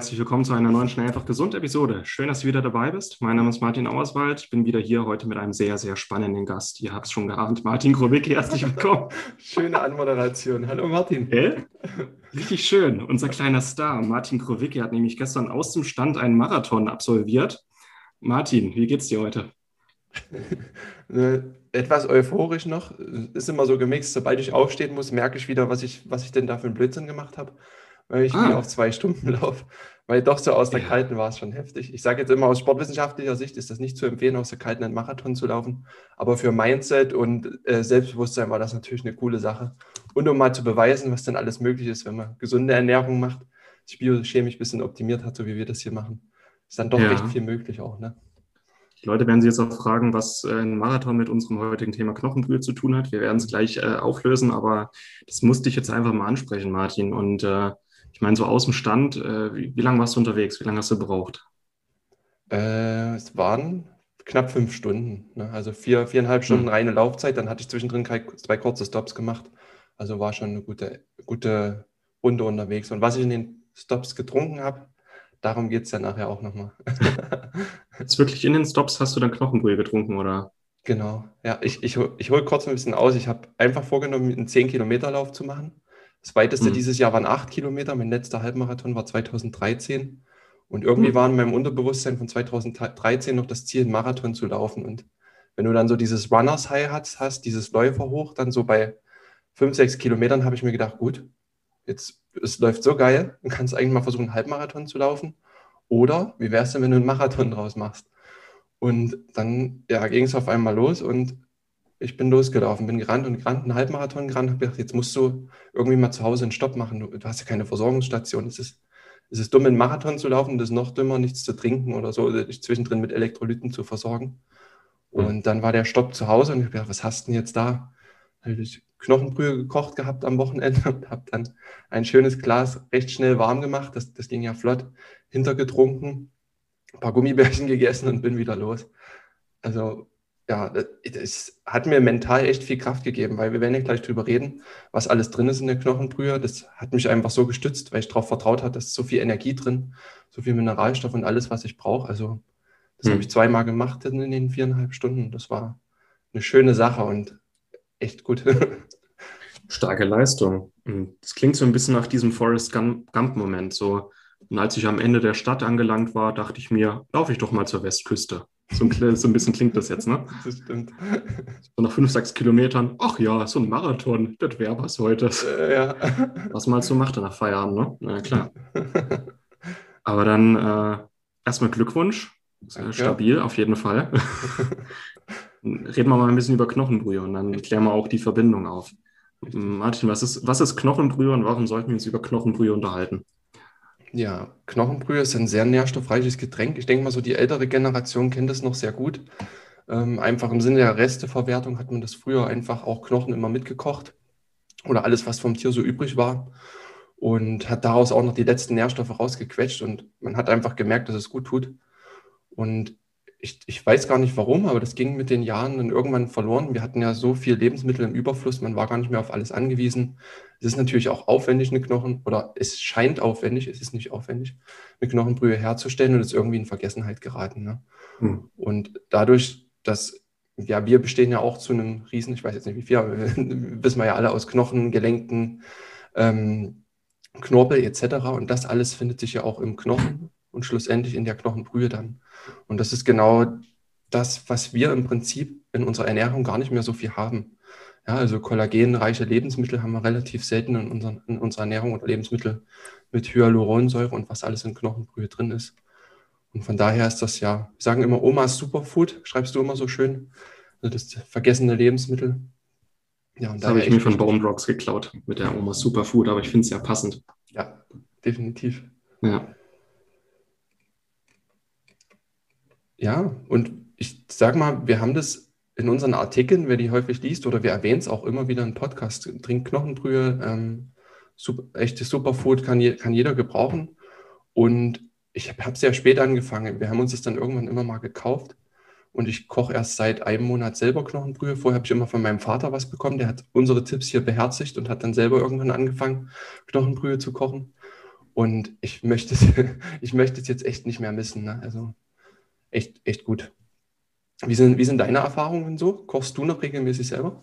Herzlich willkommen zu einer neuen Schnell einfach gesund Episode. Schön, dass du wieder dabei bist. Mein Name ist Martin Auerswald. Ich bin wieder hier heute mit einem sehr, sehr spannenden Gast. Ihr habt es schon geahnt. Martin Grobicki, herzlich willkommen. Schöne Anmoderation. Hallo Martin. Äh? Richtig schön. Unser kleiner Star, Martin Growicki, hat nämlich gestern aus dem Stand einen Marathon absolviert. Martin, wie geht's dir heute? Äh, etwas euphorisch noch. Ist immer so gemixt. Sobald ich aufstehen muss, merke ich wieder, was ich, was ich denn da für einen Blödsinn gemacht habe weil ich ah. auf zwei Stunden laufe. Weil doch so aus der ja. Kalten war es schon heftig. Ich sage jetzt immer, aus sportwissenschaftlicher Sicht ist das nicht zu empfehlen, aus der Kalten einen Marathon zu laufen. Aber für Mindset und äh, Selbstbewusstsein war das natürlich eine coole Sache. Und um mal zu beweisen, was denn alles möglich ist, wenn man gesunde Ernährung macht, sich biochemisch ein bisschen optimiert hat, so wie wir das hier machen, ist dann doch ja. recht viel möglich auch. Ne? Die Leute werden sich jetzt auch fragen, was äh, ein Marathon mit unserem heutigen Thema Knochenbrühe zu tun hat. Wir werden es gleich äh, auflösen, aber das musste ich jetzt einfach mal ansprechen, Martin. Und äh, ich meine, so aus dem Stand, äh, wie, wie lange warst du unterwegs? Wie lange hast du gebraucht? Äh, es waren knapp fünf Stunden. Ne? Also vier, viereinhalb Stunden hm. reine Laufzeit. Dann hatte ich zwischendrin zwei kurze Stops gemacht. Also war schon eine gute, gute Runde unterwegs. Und was ich in den Stops getrunken habe, darum geht es ja nachher auch nochmal. Jetzt wirklich in den Stops hast du dann Knochenbrühe getrunken, oder? Genau. Ja, ich, ich, ich hole kurz ein bisschen aus. Ich habe einfach vorgenommen, einen 10-Kilometer-Lauf zu machen. Das weiteste mhm. dieses Jahr waren acht Kilometer. Mein letzter Halbmarathon war 2013. Und irgendwie mhm. war in meinem Unterbewusstsein von 2013 noch das Ziel, einen Marathon zu laufen. Und wenn du dann so dieses Runners High hast, hast dieses Läufer hoch, dann so bei fünf, sechs Kilometern habe ich mir gedacht, gut, jetzt es läuft so geil, du kannst eigentlich mal versuchen, einen Halbmarathon zu laufen. Oder wie wäre es denn, wenn du einen Marathon draus machst? Und dann ja, ging es auf einmal los und ich bin losgelaufen, bin gerannt und gerannt, einen Halbmarathon gerannt, habe gedacht, jetzt musst du irgendwie mal zu Hause einen Stopp machen. Du, du hast ja keine Versorgungsstation. Es ist, es ist dumm, einen Marathon zu laufen, das ist noch dümmer, nichts zu trinken oder so, oder dich zwischendrin mit Elektrolyten zu versorgen. Und dann war der Stopp zu Hause und ich habe gedacht, was hast du denn jetzt da? Habe ich Knochenbrühe gekocht gehabt am Wochenende und habe dann ein schönes Glas recht schnell warm gemacht. Das, das ging ja flott, hintergetrunken, ein paar Gummibärchen gegessen und bin wieder los. Also ja, das hat mir mental echt viel Kraft gegeben, weil wir werden ja gleich drüber reden, was alles drin ist in der Knochenbrühe. Das hat mich einfach so gestützt, weil ich darauf vertraut habe, dass so viel Energie drin, so viel Mineralstoff und alles, was ich brauche. Also das hm. habe ich zweimal gemacht in den viereinhalb Stunden. Das war eine schöne Sache und echt gut. Starke Leistung. Das klingt so ein bisschen nach diesem Forrest Gump-Moment. So, und als ich am Ende der Stadt angelangt war, dachte ich mir, laufe ich doch mal zur Westküste. So ein, so ein bisschen klingt das jetzt, ne? Das stimmt. So nach fünf, sechs Kilometern, ach ja, so ein Marathon, das wäre was heute. Äh, ja. Was man halt so macht nach Feierabend, ne? Na klar. Aber dann äh, erstmal Glückwunsch. Danke. Stabil, auf jeden Fall. Reden wir mal ein bisschen über Knochenbrühe und dann klären wir auch die Verbindung auf. Martin, was ist, was ist Knochenbrühe und warum sollten wir uns über Knochenbrühe unterhalten? Ja, Knochenbrühe ist ein sehr nährstoffreiches Getränk. Ich denke mal, so die ältere Generation kennt das noch sehr gut. Ähm, einfach im Sinne der Resteverwertung hat man das früher einfach auch Knochen immer mitgekocht oder alles, was vom Tier so übrig war und hat daraus auch noch die letzten Nährstoffe rausgequetscht und man hat einfach gemerkt, dass es gut tut. Und ich, ich weiß gar nicht warum, aber das ging mit den Jahren dann irgendwann verloren. Wir hatten ja so viel Lebensmittel im Überfluss, man war gar nicht mehr auf alles angewiesen. Es ist natürlich auch aufwendig, eine Knochen, oder es scheint aufwendig, es ist nicht aufwendig, eine Knochenbrühe herzustellen und ist irgendwie in Vergessenheit geraten. Ne? Hm. Und dadurch, dass, ja, wir bestehen ja auch zu einem Riesen, ich weiß jetzt nicht wie viel, aber wissen wir ja alle aus Knochen, Gelenken, ähm, Knorpel etc. Und das alles findet sich ja auch im Knochen und schlussendlich in der Knochenbrühe dann. Und das ist genau das, was wir im Prinzip in unserer Ernährung gar nicht mehr so viel haben. Ja, also kollagenreiche Lebensmittel haben wir relativ selten in, unseren, in unserer Ernährung oder Lebensmittel mit Hyaluronsäure und was alles in Knochenbrühe drin ist. Und von daher ist das ja, wir sagen immer Omas Superfood, schreibst du immer so schön. Also das vergessene Lebensmittel. Ja, und das habe ich mir von Bone Rocks geklaut mit der Omas Superfood, aber ich finde es ja passend. Ja, definitiv. Ja. Ja, und ich sag mal, wir haben das in unseren Artikeln, wer die häufig liest, oder wir erwähnen es auch immer wieder im Podcast, trinkt Knochenbrühe, ähm, super, echtes Superfood kann, je, kann jeder gebrauchen. Und ich habe sehr spät angefangen. Wir haben uns das dann irgendwann immer mal gekauft. Und ich koche erst seit einem Monat selber Knochenbrühe. Vorher habe ich immer von meinem Vater was bekommen. Der hat unsere Tipps hier beherzigt und hat dann selber irgendwann angefangen, Knochenbrühe zu kochen. Und ich möchte es, ich möchte es jetzt echt nicht mehr missen. Ne? Also echt, echt gut. Wie sind, wie sind deine Erfahrungen so? Kochst du noch regelmäßig selber?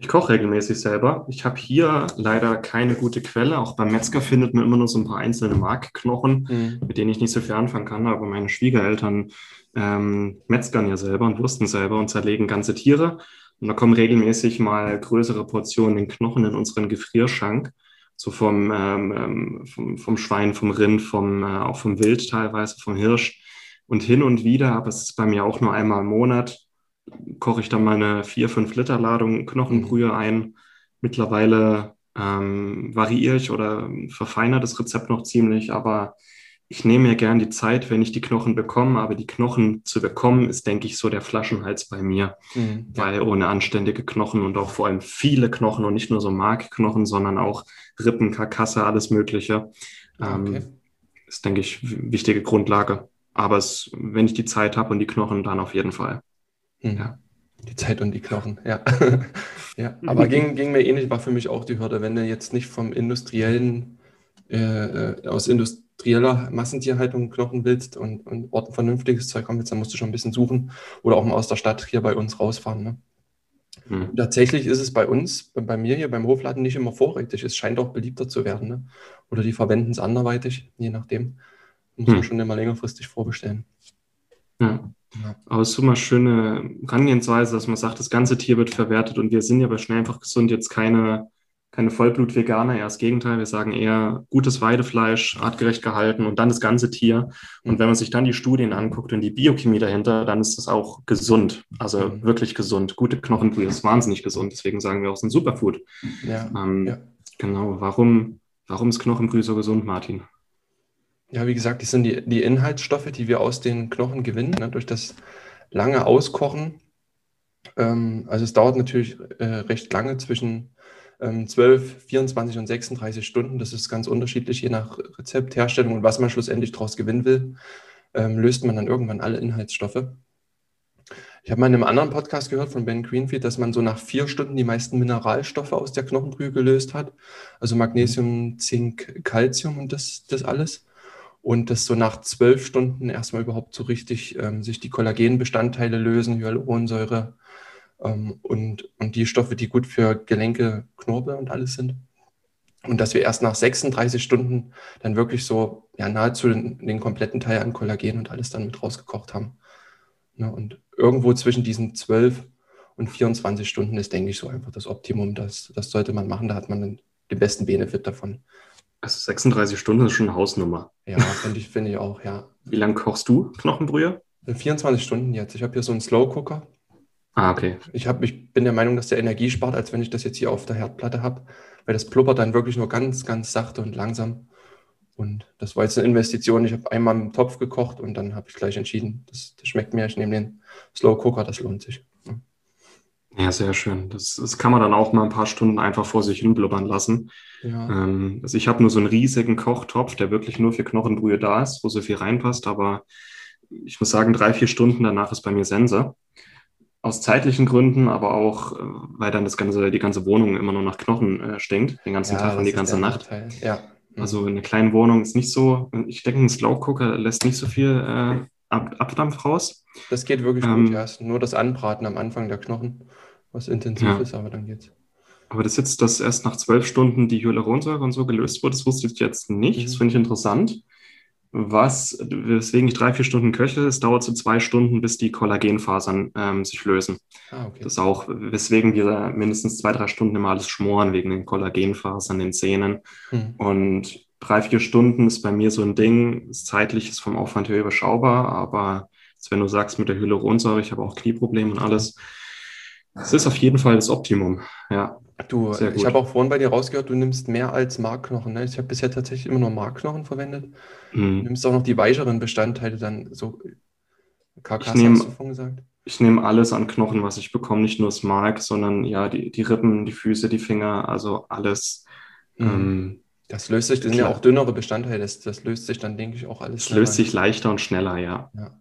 Ich koche regelmäßig selber. Ich habe hier leider keine gute Quelle. Auch beim Metzger findet man immer nur so ein paar einzelne Markknochen, mhm. mit denen ich nicht so viel anfangen kann. Aber meine Schwiegereltern ähm, metzgern ja selber und wursten selber und zerlegen ganze Tiere. Und da kommen regelmäßig mal größere Portionen Knochen in unseren Gefrierschrank. So vom, ähm, ähm vom, vom, Schwein, vom Rind, vom, äh, auch vom Wild teilweise, vom Hirsch und hin und wieder, aber es ist bei mir auch nur einmal im Monat, koche ich dann meine vier, fünf Liter Ladung Knochenbrühe ein. Mittlerweile ähm, variiere ich oder verfeinere das Rezept noch ziemlich, aber ich nehme mir gern die Zeit, wenn ich die Knochen bekomme, aber die Knochen zu bekommen, ist, denke ich, so der Flaschenhals bei mir, mhm, weil ohne anständige Knochen und auch vor allem viele Knochen und nicht nur so Markknochen, sondern auch Rippen, Karkasse, alles Mögliche, ähm, okay. ist, denke ich, wichtige Grundlage. Aber es, wenn ich die Zeit habe und die Knochen, dann auf jeden Fall. Hm. Ja. Die Zeit und die Knochen, ja. ja. Aber ging, ging mir ähnlich, war für mich auch die Hürde, wenn du jetzt nicht vom industriellen, äh, aus industrieller Massentierhaltung Knochen willst und, und Orten vernünftiges Zeug haben willst, dann musst du schon ein bisschen suchen oder auch mal aus der Stadt hier bei uns rausfahren. Ne? Hm. Tatsächlich ist es bei uns, bei mir hier beim Hofladen nicht immer vorrätig. Es scheint auch beliebter zu werden. Ne? Oder die verwenden es anderweitig, je nachdem. Muss man hm. schon immer längerfristig vorbestellen. Ja. ja. Aber es ist immer schöne Herangehensweise, dass man sagt, das ganze Tier wird verwertet und wir sind ja bei Schnell einfach gesund jetzt keine, keine Vollblut-Veganer, eher das Gegenteil. Wir sagen eher gutes Weidefleisch, artgerecht gehalten und dann das ganze Tier. Und hm. wenn man sich dann die Studien anguckt und die Biochemie dahinter, dann ist das auch gesund. Also mhm. wirklich gesund. Gute Knochenbrühe ist wahnsinnig gesund. Deswegen sagen wir auch, es ist ein Superfood. Ja. Ähm, ja. Genau. Warum, warum ist Knochenbrühe so gesund, Martin? Ja, wie gesagt, das sind die, die Inhaltsstoffe, die wir aus den Knochen gewinnen, ne, durch das lange Auskochen. Ähm, also es dauert natürlich äh, recht lange, zwischen ähm, 12, 24 und 36 Stunden. Das ist ganz unterschiedlich, je nach Rezept, Herstellung und was man schlussendlich daraus gewinnen will, ähm, löst man dann irgendwann alle Inhaltsstoffe. Ich habe mal in einem anderen Podcast gehört von Ben Greenfield, dass man so nach vier Stunden die meisten Mineralstoffe aus der Knochenbrühe gelöst hat. Also Magnesium, Zink, Calcium und das, das alles und dass so nach zwölf Stunden erstmal überhaupt so richtig ähm, sich die Kollagenbestandteile lösen, Hyaluronsäure ähm, und, und die Stoffe, die gut für Gelenke, Knorpel und alles sind. Und dass wir erst nach 36 Stunden dann wirklich so ja, nahezu den, den kompletten Teil an Kollagen und alles dann mit rausgekocht haben. Ne? Und irgendwo zwischen diesen 12 und 24 Stunden ist, denke ich, so einfach das Optimum. Das, das sollte man machen, da hat man dann den besten Benefit davon. Also 36 Stunden ist schon eine Hausnummer. Ja, finde ich, find ich auch, ja. Wie lange kochst du Knochenbrühe? 24 Stunden jetzt. Ich habe hier so einen Slow Cooker. Ah, okay. Ich, hab, ich bin der Meinung, dass der Energie spart, als wenn ich das jetzt hier auf der Herdplatte habe, weil das blubbert dann wirklich nur ganz, ganz sachte und langsam. Und das war jetzt eine Investition. Ich habe einmal im Topf gekocht und dann habe ich gleich entschieden, das, das schmeckt mir. Ich nehme den Slow Cooker, das lohnt sich. Ja, sehr schön. Das, das kann man dann auch mal ein paar Stunden einfach vor sich hin blubbern lassen. Ja. Ähm, also ich habe nur so einen riesigen Kochtopf, der wirklich nur für Knochenbrühe da ist, wo so viel reinpasst, aber ich muss sagen, drei, vier Stunden danach ist bei mir Sense. Aus zeitlichen Gründen, aber auch, äh, weil dann das ganze, die ganze Wohnung immer nur nach Knochen äh, stinkt, den ganzen ja, Tag und die ganze Nacht. Ja. Mhm. Also eine kleine Wohnung ist nicht so, ich denke, ein Slow Cooker lässt nicht so viel äh, Ab Abdampf raus. Das geht wirklich ähm, gut, ja. Nur das Anbraten am Anfang der Knochen was intensiv ja. ist, aber dann geht's. Aber das jetzt, dass erst nach zwölf Stunden die Hyaluronsäure und so gelöst wurde, das wusste ich jetzt nicht. Mhm. Das finde ich interessant. Was, weswegen ich drei, vier Stunden köche, es dauert so zwei Stunden, bis die Kollagenfasern ähm, sich lösen. Ah, okay. Das ist auch, weswegen wir mindestens zwei, drei Stunden immer alles schmoren, wegen den Kollagenfasern, den Zähnen. Mhm. Und drei, vier Stunden ist bei mir so ein Ding, zeitlich ist vom Aufwand her überschaubar, aber wenn du sagst mit der Hyaluronsäure, ich habe auch Knieprobleme und alles, es ist auf jeden Fall das Optimum, ja. Du, ich habe auch vorhin bei dir rausgehört, du nimmst mehr als Markknochen. Ne? Ich habe bisher tatsächlich immer nur Markknochen verwendet. Mhm. Du nimmst auch noch die weicheren Bestandteile dann so Karkasse ich nehm, hast du vorhin gesagt? Ich nehme alles an Knochen, was ich bekomme, nicht nur das Mark, sondern ja, die, die Rippen, die Füße, die Finger, also alles. Mhm. Ähm, das löst sich, das sind ja auch dünnere Bestandteile, das, das löst sich dann, denke ich, auch alles. Das löst sich leichter und schneller, ja. Ja.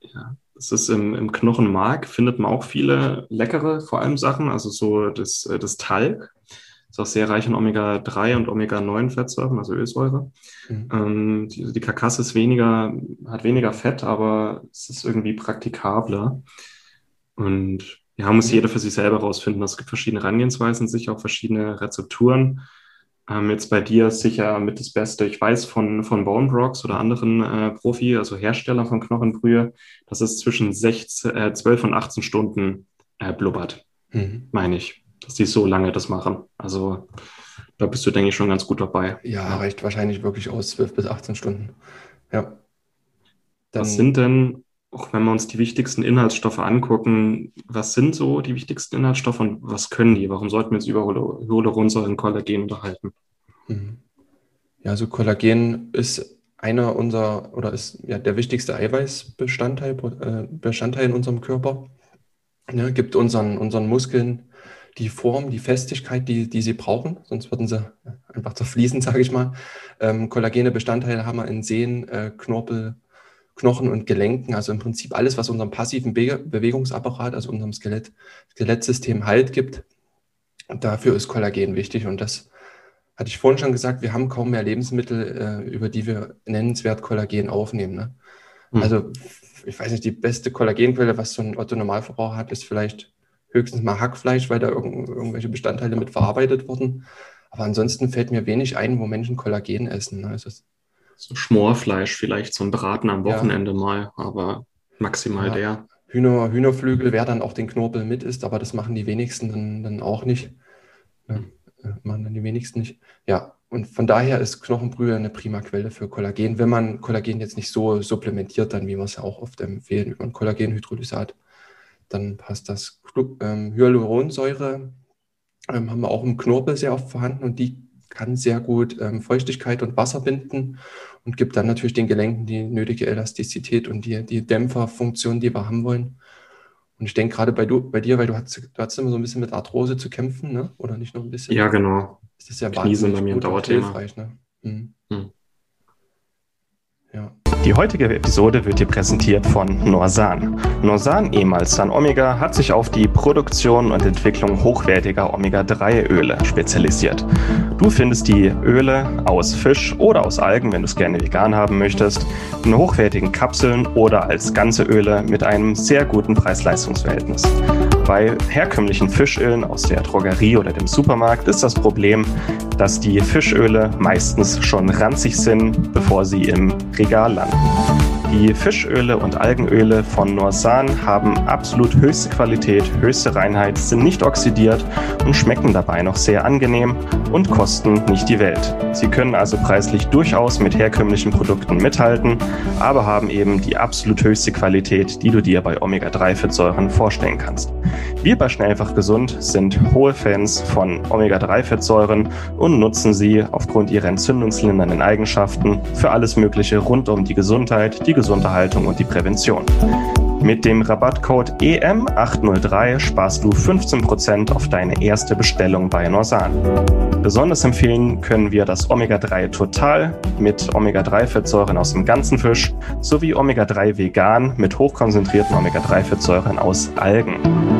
ja. Das ist im, im Knochenmark, findet man auch viele leckere, vor allem Sachen, also so das, äh, das Talg. Ist auch sehr reich in Omega-3 und Omega-9-Fettsäuren, also Ölsäure. Mhm. Ähm, die, die Karkasse ist weniger, hat weniger Fett, aber es ist irgendwie praktikabler. Und ja, muss mhm. jeder für sich selber rausfinden. Es gibt verschiedene Herangehensweisen, sicher auch verschiedene Rezepturen. Ähm, jetzt bei dir sicher mit das Beste. Ich weiß von, von Bone Brocks oder anderen äh, Profi, also Hersteller von Knochenbrühe, dass es zwischen 16, äh, 12 und 18 Stunden äh, blubbert, mhm. meine ich dass die so lange das machen. Also da bist du, denke ich, schon ganz gut dabei. Ja, reicht wahrscheinlich wirklich aus 12 bis 18 Stunden. Ja. Dann, was sind denn, auch wenn wir uns die wichtigsten Inhaltsstoffe angucken, was sind so die wichtigsten Inhaltsstoffe und was können die? Warum sollten wir uns über Hyaluronsäure und Kollagen unterhalten? Mhm. Ja, also Kollagen ist einer unserer oder ist ja der wichtigste Eiweißbestandteil äh, Bestandteil in unserem Körper. Ja, gibt unseren, unseren Muskeln die Form, die Festigkeit, die, die sie brauchen, sonst würden sie einfach zerfließen, sage ich mal. Ähm, Kollagene Bestandteile haben wir in Sehnen, äh, Knorpel, Knochen und Gelenken, also im Prinzip alles, was unserem passiven Be Bewegungsapparat, also unserem Skelett, Skelettsystem Halt gibt. Und dafür ist Kollagen wichtig und das hatte ich vorhin schon gesagt, wir haben kaum mehr Lebensmittel, äh, über die wir nennenswert Kollagen aufnehmen. Ne? Hm. Also ich weiß nicht, die beste Kollagenquelle, was so ein Otto-Normalverbraucher hat, ist vielleicht höchstens mal Hackfleisch, weil da irgend, irgendwelche Bestandteile mit verarbeitet wurden. Aber ansonsten fällt mir wenig ein, wo Menschen Kollagen essen. Also so Schmorfleisch vielleicht zum Braten am Wochenende ja. mal, aber maximal ja. der. Hühner, Hühnerflügel, wer dann auch den Knorpel mit isst, aber das machen die wenigsten dann, dann auch nicht. Ja, äh, machen dann die wenigsten nicht. Ja, und von daher ist Knochenbrühe eine prima Quelle für Kollagen, wenn man Kollagen jetzt nicht so supplementiert, dann wie wir es ja auch oft empfehlen über ein Kollagenhydrolysat dann passt das. Ähm, Hyaluronsäure ähm, haben wir auch im Knorpel sehr oft vorhanden und die kann sehr gut ähm, Feuchtigkeit und Wasser binden und gibt dann natürlich den Gelenken die nötige Elastizität und die, die Dämpferfunktion, die wir haben wollen. Und ich denke gerade bei, du, bei dir, weil du hast, du hast immer so ein bisschen mit Arthrose zu kämpfen, ne? oder nicht nur ein bisschen? Ja, genau. Das ist ja Knie sind bei mir ein Dauerthema. Ne? Mhm. Mhm. Ja. Die heutige Episode wird dir präsentiert von Norsan. Norsan, ehemals San Omega, hat sich auf die Produktion und Entwicklung hochwertiger Omega-3-Öle spezialisiert. Du findest die Öle aus Fisch oder aus Algen, wenn du es gerne vegan haben möchtest, in hochwertigen Kapseln oder als ganze Öle mit einem sehr guten Preis-Leistungs-Verhältnis. Bei herkömmlichen Fischölen aus der Drogerie oder dem Supermarkt ist das Problem, dass die Fischöle meistens schon ranzig sind, bevor sie im Regal landen. Die Fischöle und Algenöle von Norsan haben absolut höchste Qualität, höchste Reinheit, sind nicht oxidiert und schmecken dabei noch sehr angenehm und kosten nicht die Welt. Sie können also preislich durchaus mit herkömmlichen Produkten mithalten, aber haben eben die absolut höchste Qualität, die du dir bei Omega-3-Fettsäuren vorstellen kannst. Wir bei Schnellfach Gesund sind hohe Fans von Omega-3-Fettsäuren und nutzen sie aufgrund ihrer entzündungslindernden Eigenschaften für alles Mögliche rund um die Gesundheit, die Gesunderhaltung und die Prävention. Mit dem Rabattcode EM803 sparst du 15% auf deine erste Bestellung bei Norsan. Besonders empfehlen können wir das Omega-3 Total mit Omega-3-Fettsäuren aus dem ganzen Fisch sowie Omega-3 Vegan mit hochkonzentrierten Omega-3-Fettsäuren aus Algen.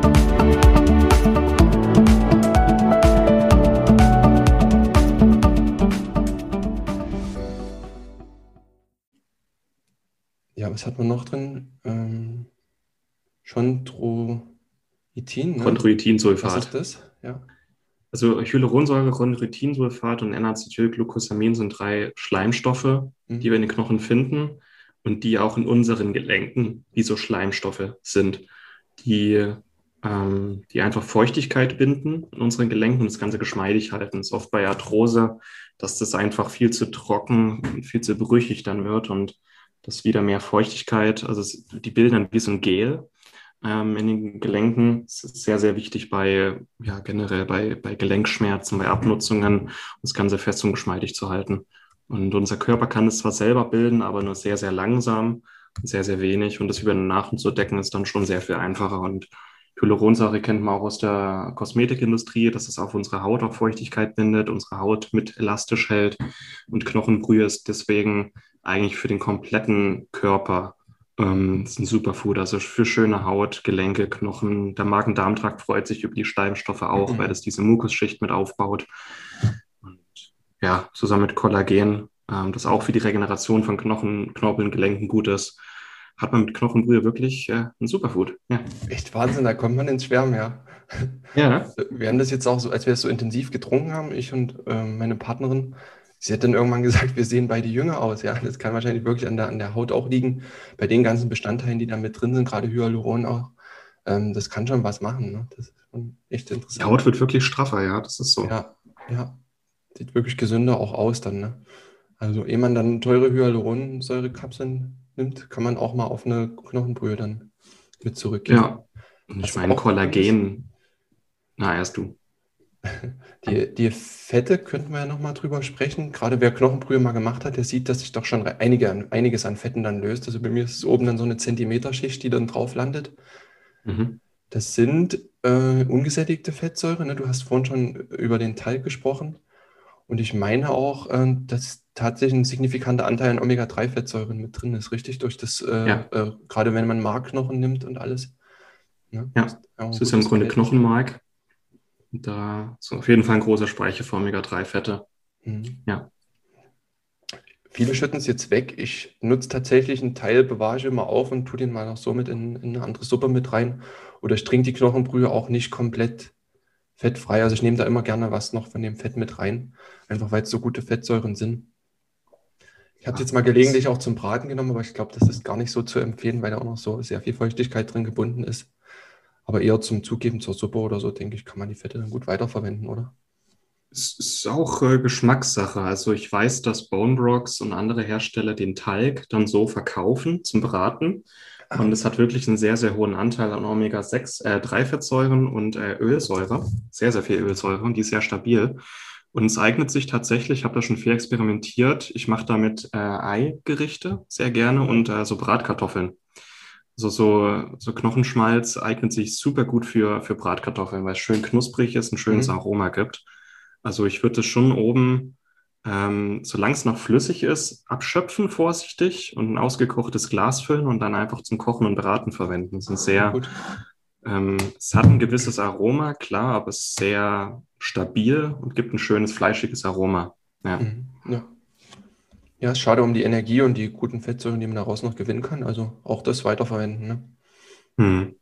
Was hat man noch drin? Ähm, Chondroitin. Ne? Chondroitinsulfat. Was ist das? Ja. Also Hyaluronsäure, Chondroitinsulfat und N-Acetylglucosamin sind drei Schleimstoffe, mhm. die wir in den Knochen finden und die auch in unseren Gelenken wie so Schleimstoffe sind, die ähm, die einfach Feuchtigkeit binden in unseren Gelenken und das Ganze geschmeidig halten. Es ist oft bei Arthrose, dass das einfach viel zu trocken, viel zu brüchig dann wird und das wieder mehr Feuchtigkeit, also die bilden dann wie so ein Gel ähm, in den Gelenken. Das ist sehr, sehr wichtig bei, ja, generell bei, bei Gelenkschmerzen, bei Abnutzungen, das Ganze fest und geschmeidig zu halten. Und unser Körper kann es zwar selber bilden, aber nur sehr, sehr langsam, sehr, sehr wenig. Und das über den Nachen zu decken, ist dann schon sehr viel einfacher. Und Hyaluronsäure kennt man auch aus der Kosmetikindustrie, dass es auf unsere Haut auch Feuchtigkeit bindet, unsere Haut mit elastisch hält. Und Knochenbrühe ist deswegen eigentlich für den kompletten Körper ähm, ist ein Superfood. Also für schöne Haut, Gelenke, Knochen. Der Magen-Darm-Trakt freut sich über die Schleimstoffe auch, mhm. weil das diese Mukusschicht mit aufbaut. Und ja, zusammen mit Kollagen, ähm, das auch für die Regeneration von Knochen, Knorpeln, Gelenken gut ist, hat man mit Knochenbrühe wirklich äh, ein Superfood. Ja. Echt Wahnsinn, da kommt man ins Schwärmen, ja. Ja. Wir haben das jetzt auch so, als wir es so intensiv getrunken haben, ich und äh, meine Partnerin, Sie hat dann irgendwann gesagt, wir sehen beide jünger aus. Ja, das kann wahrscheinlich wirklich an der, an der Haut auch liegen. Bei den ganzen Bestandteilen, die da mit drin sind, gerade Hyaluron auch. Ähm, das kann schon was machen. Ne? Das ist schon echt interessant. Die Haut wird wirklich straffer, ja, das ist so. Ja, ja. Sieht wirklich gesünder auch aus dann. Ne? Also, ehe man dann teure Hyaluronsäurekapseln nimmt, kann man auch mal auf eine Knochenbrühe dann mit zurückgehen. Ja, und ich meine, Kollagen. Na, erst du. Die, die Fette könnten wir ja nochmal drüber sprechen. Gerade wer Knochenbrühe mal gemacht hat, der sieht, dass sich doch schon einige, einiges an Fetten dann löst. Also bei mir ist es oben dann so eine Zentimeterschicht, die dann drauf landet. Mhm. Das sind äh, ungesättigte Fettsäuren. Ne? Du hast vorhin schon über den Talg gesprochen. Und ich meine auch, äh, dass tatsächlich ein signifikanter Anteil an Omega-3-Fettsäuren mit drin ist, richtig? Durch das, äh, ja. Äh, gerade wenn man Markknochen nimmt und alles. Ne? Ja, das ist ja im Grunde Knochenmark. Da ist auf jeden Fall ein großer Speicher für Omega-3-Fette. Mhm. Ja. Viele schütten es jetzt weg. Ich nutze tatsächlich einen Teil, bewahre immer auf und tue den mal noch so mit in, in eine andere Suppe mit rein. Oder ich trinke die Knochenbrühe auch nicht komplett fettfrei. Also ich nehme da immer gerne was noch von dem Fett mit rein, einfach weil es so gute Fettsäuren sind. Ich habe es jetzt mal gelegentlich auch zum Braten genommen, aber ich glaube, das ist gar nicht so zu empfehlen, weil da auch noch so sehr viel Feuchtigkeit drin gebunden ist. Aber eher zum Zugeben zur Suppe oder so, denke ich, kann man die Fette dann gut weiterverwenden, oder? Es ist auch äh, Geschmackssache. Also ich weiß, dass Bone Brocks und andere Hersteller den Talg dann so verkaufen zum Braten. Ah. Und es hat wirklich einen sehr, sehr hohen Anteil an Omega-6, äh, 3-Fettsäuren und äh, Ölsäure. Sehr, sehr viel Ölsäure und die ist sehr stabil. Und es eignet sich tatsächlich, ich habe da schon viel experimentiert. Ich mache damit äh, Eigerichte sehr gerne und äh, so Bratkartoffeln. Also so, so Knochenschmalz eignet sich super gut für, für Bratkartoffeln, weil es schön knusprig ist, ein schönes mhm. Aroma gibt. Also ich würde es schon oben, ähm, solange es noch flüssig ist, abschöpfen vorsichtig und ein ausgekochtes Glas füllen und dann einfach zum Kochen und Braten verwenden. Das sind sehr, ähm, es hat ein gewisses Aroma, klar, aber es ist sehr stabil und gibt ein schönes fleischiges Aroma. Ja. Mhm. ja. Ja, ist schade um die Energie und die guten Fettsäuren, die man daraus noch gewinnen kann. Also auch das weiterverwenden. Ne? Hm.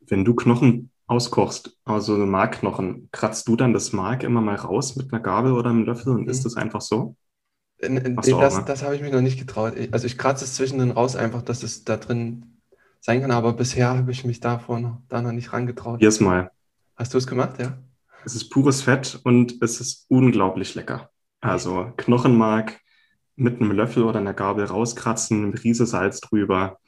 Wenn du Knochen auskochst, also Markknochen, kratzt du dann das Mark immer mal raus mit einer Gabel oder einem Löffel und mhm. isst das einfach so? In, das, ne? das habe ich mich noch nicht getraut. Also ich kratze es zwischendrin raus, einfach, dass es da drin sein kann, aber bisher habe ich mich davor noch, da noch nicht rangetraut. Jedes Mal. Hast du es gemacht, ja? Es ist pures Fett und es ist unglaublich lecker. Also Knochenmark mit einem Löffel oder einer Gabel rauskratzen, eine Prise Salz drüber.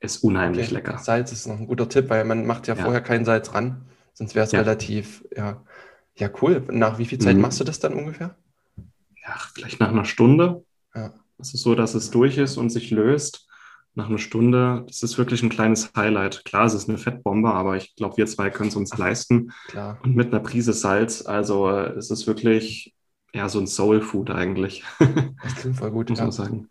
Ist unheimlich okay. lecker. Salz ist noch ein guter Tipp, weil man macht ja, ja. vorher kein Salz ran, sonst wäre es ja. relativ, ja. Ja, cool. Nach wie viel Zeit mhm. machst du das dann ungefähr? Ja, vielleicht nach einer Stunde. Ja. Es ist so, dass es durch ist und sich löst. Nach einer Stunde, das ist wirklich ein kleines Highlight. Klar, es ist eine Fettbombe, aber ich glaube, wir zwei können es uns leisten. Klar. Und mit einer Prise Salz, also äh, es ist wirklich ja, so ein Soul Food eigentlich. Das klingt voll gut, muss ja. man sagen.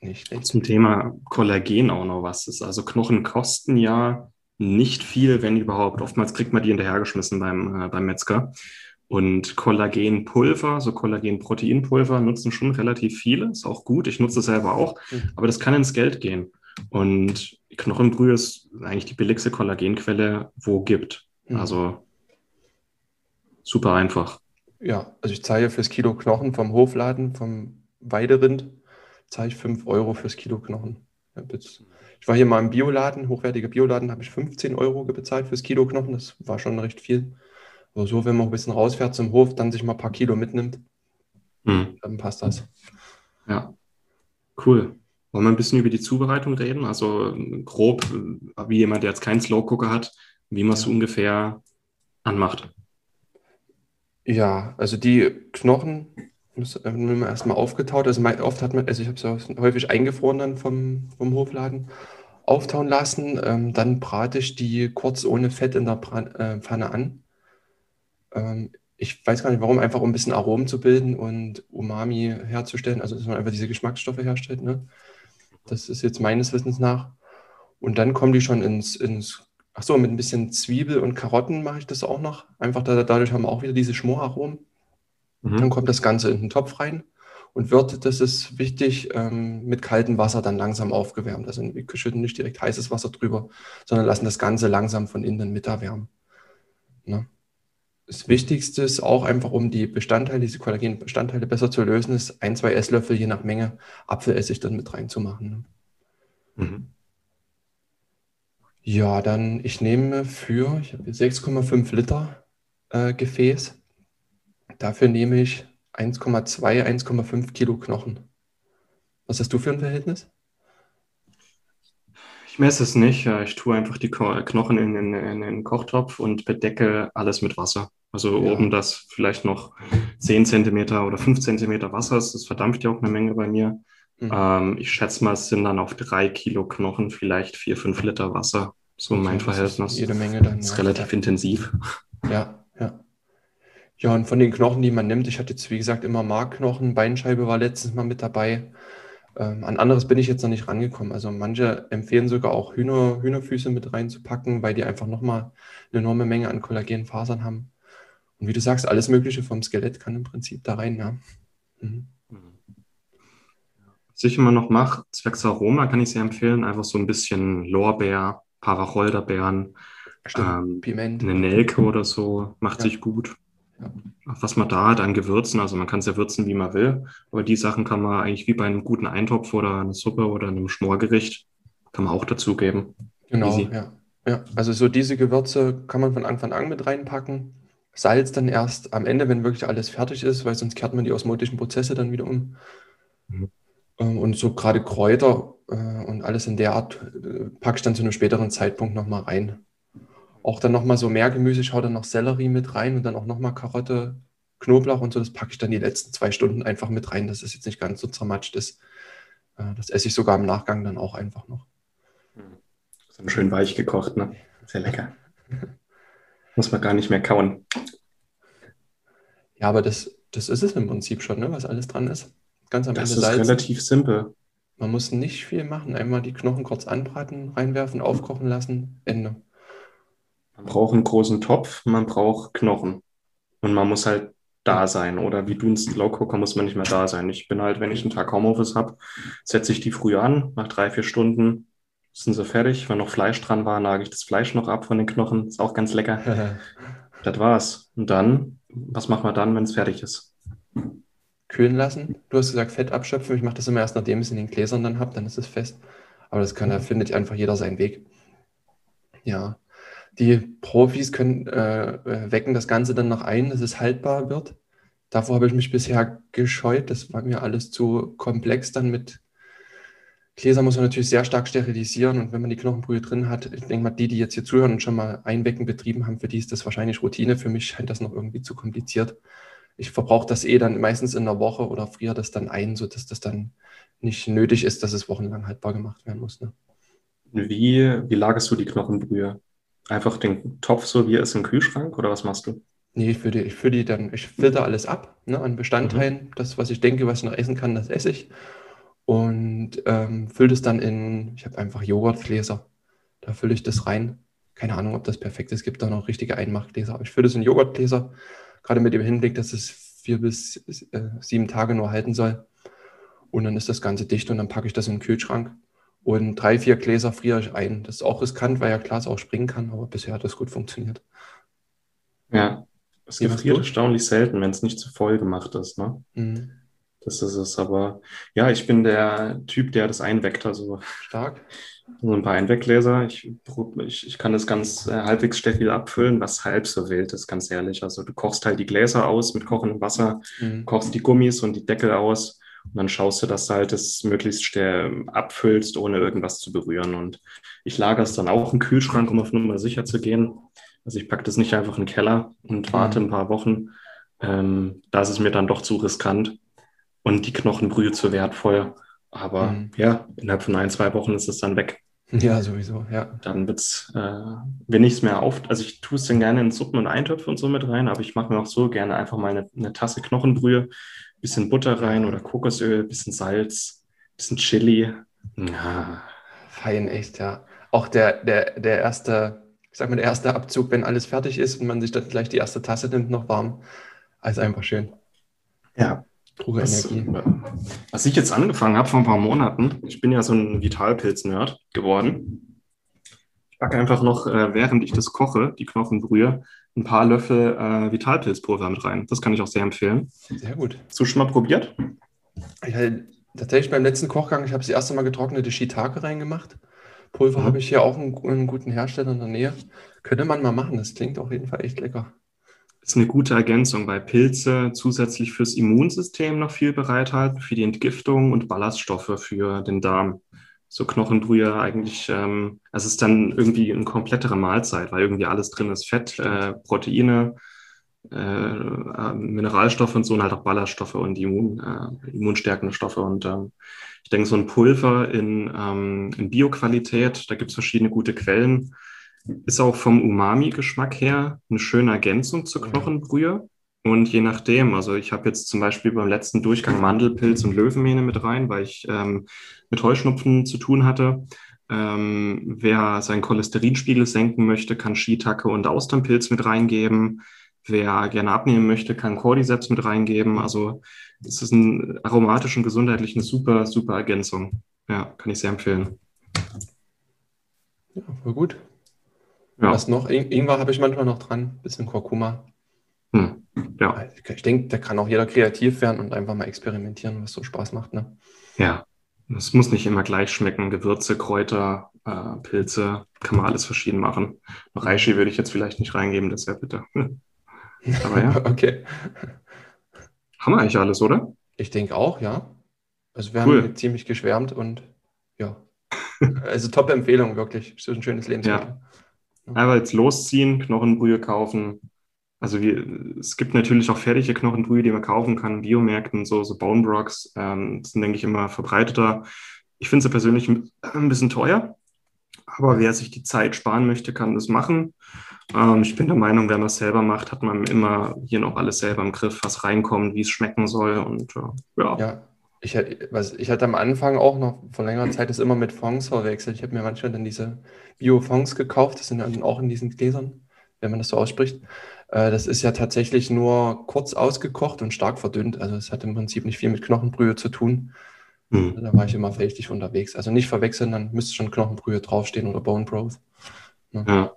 Nicht schlecht. Zum Thema Kollagen auch noch was ist. Also Knochen kosten ja nicht viel, wenn überhaupt. Oftmals kriegt man die hinterhergeschmissen beim, äh, beim Metzger. Und Kollagenpulver, so Kollagenproteinpulver nutzen schon relativ viele. Ist auch gut. Ich nutze es selber auch. Mhm. Aber das kann ins Geld gehen. Und Knochenbrühe ist eigentlich die billigste Kollagenquelle, wo gibt. Mhm. Also super einfach. Ja, also ich zahle fürs Kilo Knochen vom Hofladen, vom Weiderind, zahle ich 5 Euro fürs Kilo Knochen. Ich war hier mal im Bioladen, hochwertiger Bioladen, habe ich 15 Euro bezahlt fürs Kilo Knochen. Das war schon recht viel. Aber so, wenn man ein bisschen rausfährt zum Hof, dann sich mal ein paar Kilo mitnimmt, hm. dann passt das. Ja, cool. Wollen wir ein bisschen über die Zubereitung reden? Also grob, wie jemand, der jetzt keinen Slow Cooker hat, wie man es ja. ungefähr anmacht. Ja, also die Knochen müssen wir erstmal aufgetaut. Also oft hat man, also ich habe es häufig eingefroren dann vom, vom Hofladen, auftauen lassen. Ähm, dann brate ich die kurz ohne Fett in der äh, Pfanne an. Ähm, ich weiß gar nicht warum, einfach um ein bisschen Aromen zu bilden und Umami herzustellen, also dass man einfach diese Geschmacksstoffe herstellt. Ne? Das ist jetzt meines Wissens nach. Und dann kommen die schon ins, ins ach so, mit ein bisschen Zwiebel und Karotten mache ich das auch noch. Einfach da, dadurch haben wir auch wieder diese Schmoraromen. Mhm. Dann kommt das Ganze in den Topf rein und wird, das ist wichtig, ähm, mit kaltem Wasser dann langsam aufgewärmt. Also wir schütten nicht direkt heißes Wasser drüber, sondern lassen das Ganze langsam von innen mit erwärmen. Ne? Das Wichtigste ist auch einfach, um die Bestandteile, diese Kollagenbestandteile besser zu lösen, ist ein, zwei Esslöffel je nach Menge Apfelessig dann mit reinzumachen. Ne? Mhm. Ja, dann ich nehme für, ich habe 6,5 Liter äh, Gefäß. Dafür nehme ich 1,2, 1,5 Kilo Knochen. Was hast du für ein Verhältnis? Ich messe es nicht. Ich tue einfach die Knochen in den, in den Kochtopf und bedecke alles mit Wasser. Also ja. oben das vielleicht noch 10 cm oder 5 cm Wasser ist. Das verdampft ja auch eine Menge bei mir. Mhm. Ähm, ich schätze mal, es sind dann auf drei Kilo Knochen vielleicht 4, 5 Liter Wasser. So okay, mein Verhältnis. Jede Menge dann. Das ist ja. relativ intensiv. Ja, ja. Ja, und von den Knochen, die man nimmt, ich hatte jetzt, wie gesagt, immer Markknochen, Beinscheibe war letztens mal mit dabei. Ähm, an anderes bin ich jetzt noch nicht rangekommen. Also manche empfehlen sogar auch Hühner, Hühnerfüße mit reinzupacken, weil die einfach nochmal eine enorme Menge an Kollagenfasern haben. Und wie du sagst, alles Mögliche vom Skelett kann im Prinzip da rein, ja. Mhm. Was ich immer noch mache, zwecks Aroma kann ich sehr empfehlen, einfach so ein bisschen Lorbeer, Paracholderbeeren, ähm, Piment. eine Nelke oder so, macht ja. sich gut. Ja. Was man da hat an Gewürzen, also man kann es ja würzen, wie man will, aber die Sachen kann man eigentlich wie bei einem guten Eintopf oder einer Suppe oder einem Schmorgericht, kann man auch dazugeben. Genau, ja. ja. Also so diese Gewürze kann man von Anfang an mit reinpacken. Salz dann erst am Ende, wenn wirklich alles fertig ist, weil sonst kehrt man die osmotischen Prozesse dann wieder um. Mhm. Ähm, und so gerade Kräuter äh, und alles in der Art äh, packe ich dann zu einem späteren Zeitpunkt nochmal rein. Auch dann nochmal so mehr Gemüse, ich schaue dann noch Sellerie mit rein und dann auch nochmal Karotte, Knoblauch und so, das packe ich dann die letzten zwei Stunden einfach mit rein, dass es jetzt nicht ganz so zermatscht ist. Äh, das esse ich sogar im Nachgang dann auch einfach noch. Ist schön weich gekocht, ne? Sehr lecker. Muss man gar nicht mehr kauen. Ja, aber das, das ist es im Prinzip schon, ne, was alles dran ist. Ganz am das Ende. Das ist relativ simpel. Man muss nicht viel machen. Einmal die Knochen kurz anbraten, reinwerfen, aufkochen lassen, Ende. Man braucht einen großen Topf, man braucht Knochen. Und man muss halt da sein. Oder wie du ein Slow Cooker muss man nicht mehr da sein. Ich bin halt, wenn ich einen Tag Homeoffice habe, setze ich die früh an, nach drei, vier Stunden sind sie fertig. Wenn noch Fleisch dran war, nage ich das Fleisch noch ab von den Knochen. Ist auch ganz lecker. das war's. Und dann, was machen wir dann, wenn es fertig ist? Kühlen lassen. Du hast gesagt, Fett abschöpfen. Ich mache das immer erst, nachdem ich es in den Gläsern dann habe, dann ist es fest. Aber das kann, da findet einfach jeder seinen Weg. Ja. Die Profis können äh, wecken das Ganze dann noch ein, dass es haltbar wird. Davor habe ich mich bisher gescheut. Das war mir alles zu komplex dann mit Gläser muss man natürlich sehr stark sterilisieren und wenn man die Knochenbrühe drin hat, ich denke mal, die, die jetzt hier zuhören und schon mal Einwecken betrieben haben, für die ist das wahrscheinlich Routine. Für mich scheint das noch irgendwie zu kompliziert. Ich verbrauche das eh dann meistens in einer Woche oder friere das dann ein, sodass das dann nicht nötig ist, dass es wochenlang haltbar gemacht werden muss. Ne? Wie, wie lagerst du die Knochenbrühe? Einfach den Topf so, wie er ist im Kühlschrank oder was machst du? Nee, ich die, ich die dann, ich filter alles ab ne, an Bestandteilen. Mhm. Das, was ich denke, was ich noch essen kann, das esse ich und ähm, fülle das dann in, ich habe einfach Joghurtgläser. Da fülle ich das rein. Keine Ahnung, ob das perfekt ist. Es gibt da noch richtige Einmachgläser, aber ich fülle das in Joghurtgläser, gerade mit dem Hinblick, dass es vier bis äh, sieben Tage nur halten soll. Und dann ist das Ganze dicht und dann packe ich das in den Kühlschrank. Und drei, vier Gläser friere ich ein. Das ist auch riskant, weil ja Glas auch springen kann, aber bisher hat das gut funktioniert. Ja, es gefriert erstaunlich selten, wenn es nicht zu voll gemacht ist. Ne? Mhm. Das ist es. Aber ja, ich bin der Typ, der das einweckt. Also Stark. so ein paar Einweggläser. Ich, ich, ich kann das ganz äh, halbwegs stabil abfüllen, was halb so wild ist, ganz ehrlich. Also du kochst halt die Gläser aus mit kochendem Wasser, Mhm. kochst die Gummis und die Deckel aus und dann schaust du, dass du halt das möglichst schnell abfüllst, ohne irgendwas zu berühren. Und ich lagere es dann auch im Kühlschrank, um auf Nummer sicher zu gehen. Also ich packe das nicht einfach in den Keller und warte ein paar Wochen. Ähm, da ist es mir dann doch zu riskant und die Knochenbrühe zu wertvoll. Aber Mhm. ja, innerhalb von ein, zwei Wochen ist es dann weg. Ja, sowieso, ja. Dann wird's, äh, wenn ich es mehr auf, also ich tue es dann gerne in Suppen und Eintöpfe und so mit rein, aber ich mache mir auch so gerne einfach mal eine, eine Tasse Knochenbrühe, bisschen Butter rein oder Kokosöl, bisschen Salz, bisschen Chili. Ja, Fein, echt, ja. Auch der, der, der erste, ich sag mal, der erste Abzug, wenn alles fertig ist und man sich dann gleich die erste Tasse nimmt, noch warm. Also einfach schön. ja. Pure Was, Energie. was ich jetzt angefangen habe vor ein paar Monaten, ich bin ja so ein Vitalpilz-Nerd geworden. Ich packe einfach noch, äh, während ich das koche, die Knochenbrühe, ein paar Löffel äh, Vitalpilzpulver mit rein. Das kann ich auch sehr empfehlen. Sehr gut. Hast du schon mal probiert? Ich hatte tatsächlich beim letzten Kochgang, ich habe das erste Mal getrocknete Shiitake reingemacht. Pulver Mhm. habe ich hier auch einen, einen guten Hersteller in der Nähe. Könnte man mal machen, das klingt auf jeden Fall echt lecker. Ist eine gute Ergänzung, weil Pilze zusätzlich fürs Immunsystem noch viel bereithalten, für die Entgiftung und Ballaststoffe für den Darm. So Knochenbrühe eigentlich, ähm, es ist dann irgendwie eine komplettere Mahlzeit, weil irgendwie alles drin ist. Fett, äh, Proteine, äh, äh, Mineralstoffe und so und halt auch Ballaststoffe und Immun, äh, immunstärkende Stoffe. Und ähm, ich denke, so ein Pulver in, ähm, in Bioqualität, da gibt es verschiedene gute Quellen, ist auch vom Umami-Geschmack her eine schöne Ergänzung zur. Knochenbrühe. Und je nachdem, also ich habe jetzt zum Beispiel beim letzten Durchgang Mandelpilz und Löwenmähne mit rein, weil ich ähm, mit Heuschnupfen zu tun hatte. Ähm, wer seinen Cholesterinspiegel senken möchte, kann Shiitake und Austernpilz mit reingeben. Wer gerne abnehmen möchte, kann Cordyceps mit reingeben. Also es ist ein aromatisch und gesundheitlich eine super, super Ergänzung. Ja, kann ich sehr empfehlen. Ja, voll gut. Ja, Was noch? In Ingwer habe ich manchmal noch dran, bisschen Kurkuma. hm. ja, Ich denke, da kann auch jeder kreativ werden und einfach mal experimentieren, was so Spaß macht. Ne? ja. Es muss nicht immer gleich schmecken. Gewürze, Kräuter, äh, Pilze, kann man alles verschieden machen. Reishi würde ich jetzt vielleicht nicht reingeben, das wäre bitte. Aber ja, Okay. haben wir eigentlich alles, oder? Ich denke auch, ja. Also wir Cool. haben ziemlich geschwärmt und ja. Also top Empfehlung, wirklich. So ein schönes Lebensmittel. Einfach jetzt losziehen, Knochenbrühe kaufen. Also wir, es gibt natürlich auch fertige Knochenbrühe, die man kaufen kann Biomärkten, so, so Bone Brocks, ähm, sind, denke ich, immer verbreiteter. Ich finde sie persönlich ein ein bisschen teuer, aber wer sich die Zeit sparen möchte, kann das machen. Ähm, ich bin der Meinung, wenn man es selber macht, hat man immer hier noch alles selber im Griff, was reinkommt, wie es schmecken soll und äh, ja. Ja. Ich, was, ich hatte am Anfang auch noch vor längerer Zeit das immer mit Fonds verwechselt. Ich habe mir manchmal dann diese Bio-Fonds gekauft. Das sind dann auch in diesen Gläsern, wenn man das so ausspricht. Äh, das ist ja tatsächlich nur kurz ausgekocht und stark verdünnt. Also es hat im Prinzip nicht viel mit Knochenbrühe zu tun. Hm. Da war ich immer richtig unterwegs. Also nicht verwechseln, dann müsste schon Knochenbrühe draufstehen oder Bone Broth. Ja,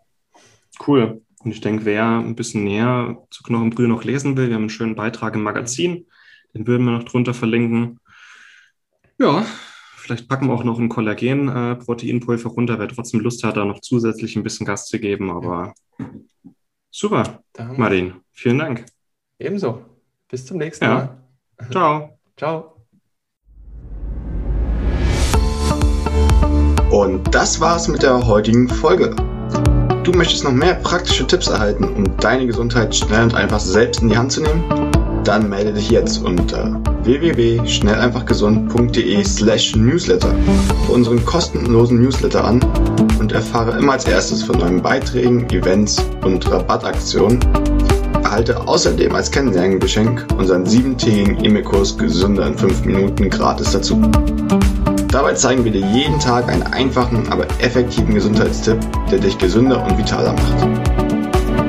cool. Und ich denke, wer ein bisschen näher zu Knochenbrühe noch lesen will, wir haben einen schönen Beitrag im Magazin, den würden wir noch drunter verlinken. Ja, vielleicht packen wir auch noch ein Kollagen-Proteinpulver runter, wer trotzdem Lust hat, da noch zusätzlich ein bisschen Gas zu geben. Aber super, Da haben wir Martin, vielen Dank. Ebenso. Bis zum nächsten Ja. Mal. Ciao. Ciao. Und das war's mit der heutigen Folge. Du möchtest noch mehr praktische Tipps erhalten, um deine Gesundheit schnell und einfach selbst in die Hand zu nehmen? Dann melde dich jetzt unter www.schnelleinfachgesund.de slash newsletter für unseren kostenlosen Newsletter an und erfahre immer als erstes von neuen Beiträgen, Events und Rabattaktionen. Erhalte außerdem als Kennenlerngeschenk unseren siebentägigen E-Mail-Kurs Gesünder in 5 Minuten gratis dazu. Dabei zeigen wir dir jeden Tag einen einfachen, aber effektiven Gesundheitstipp, der dich gesünder und vitaler macht.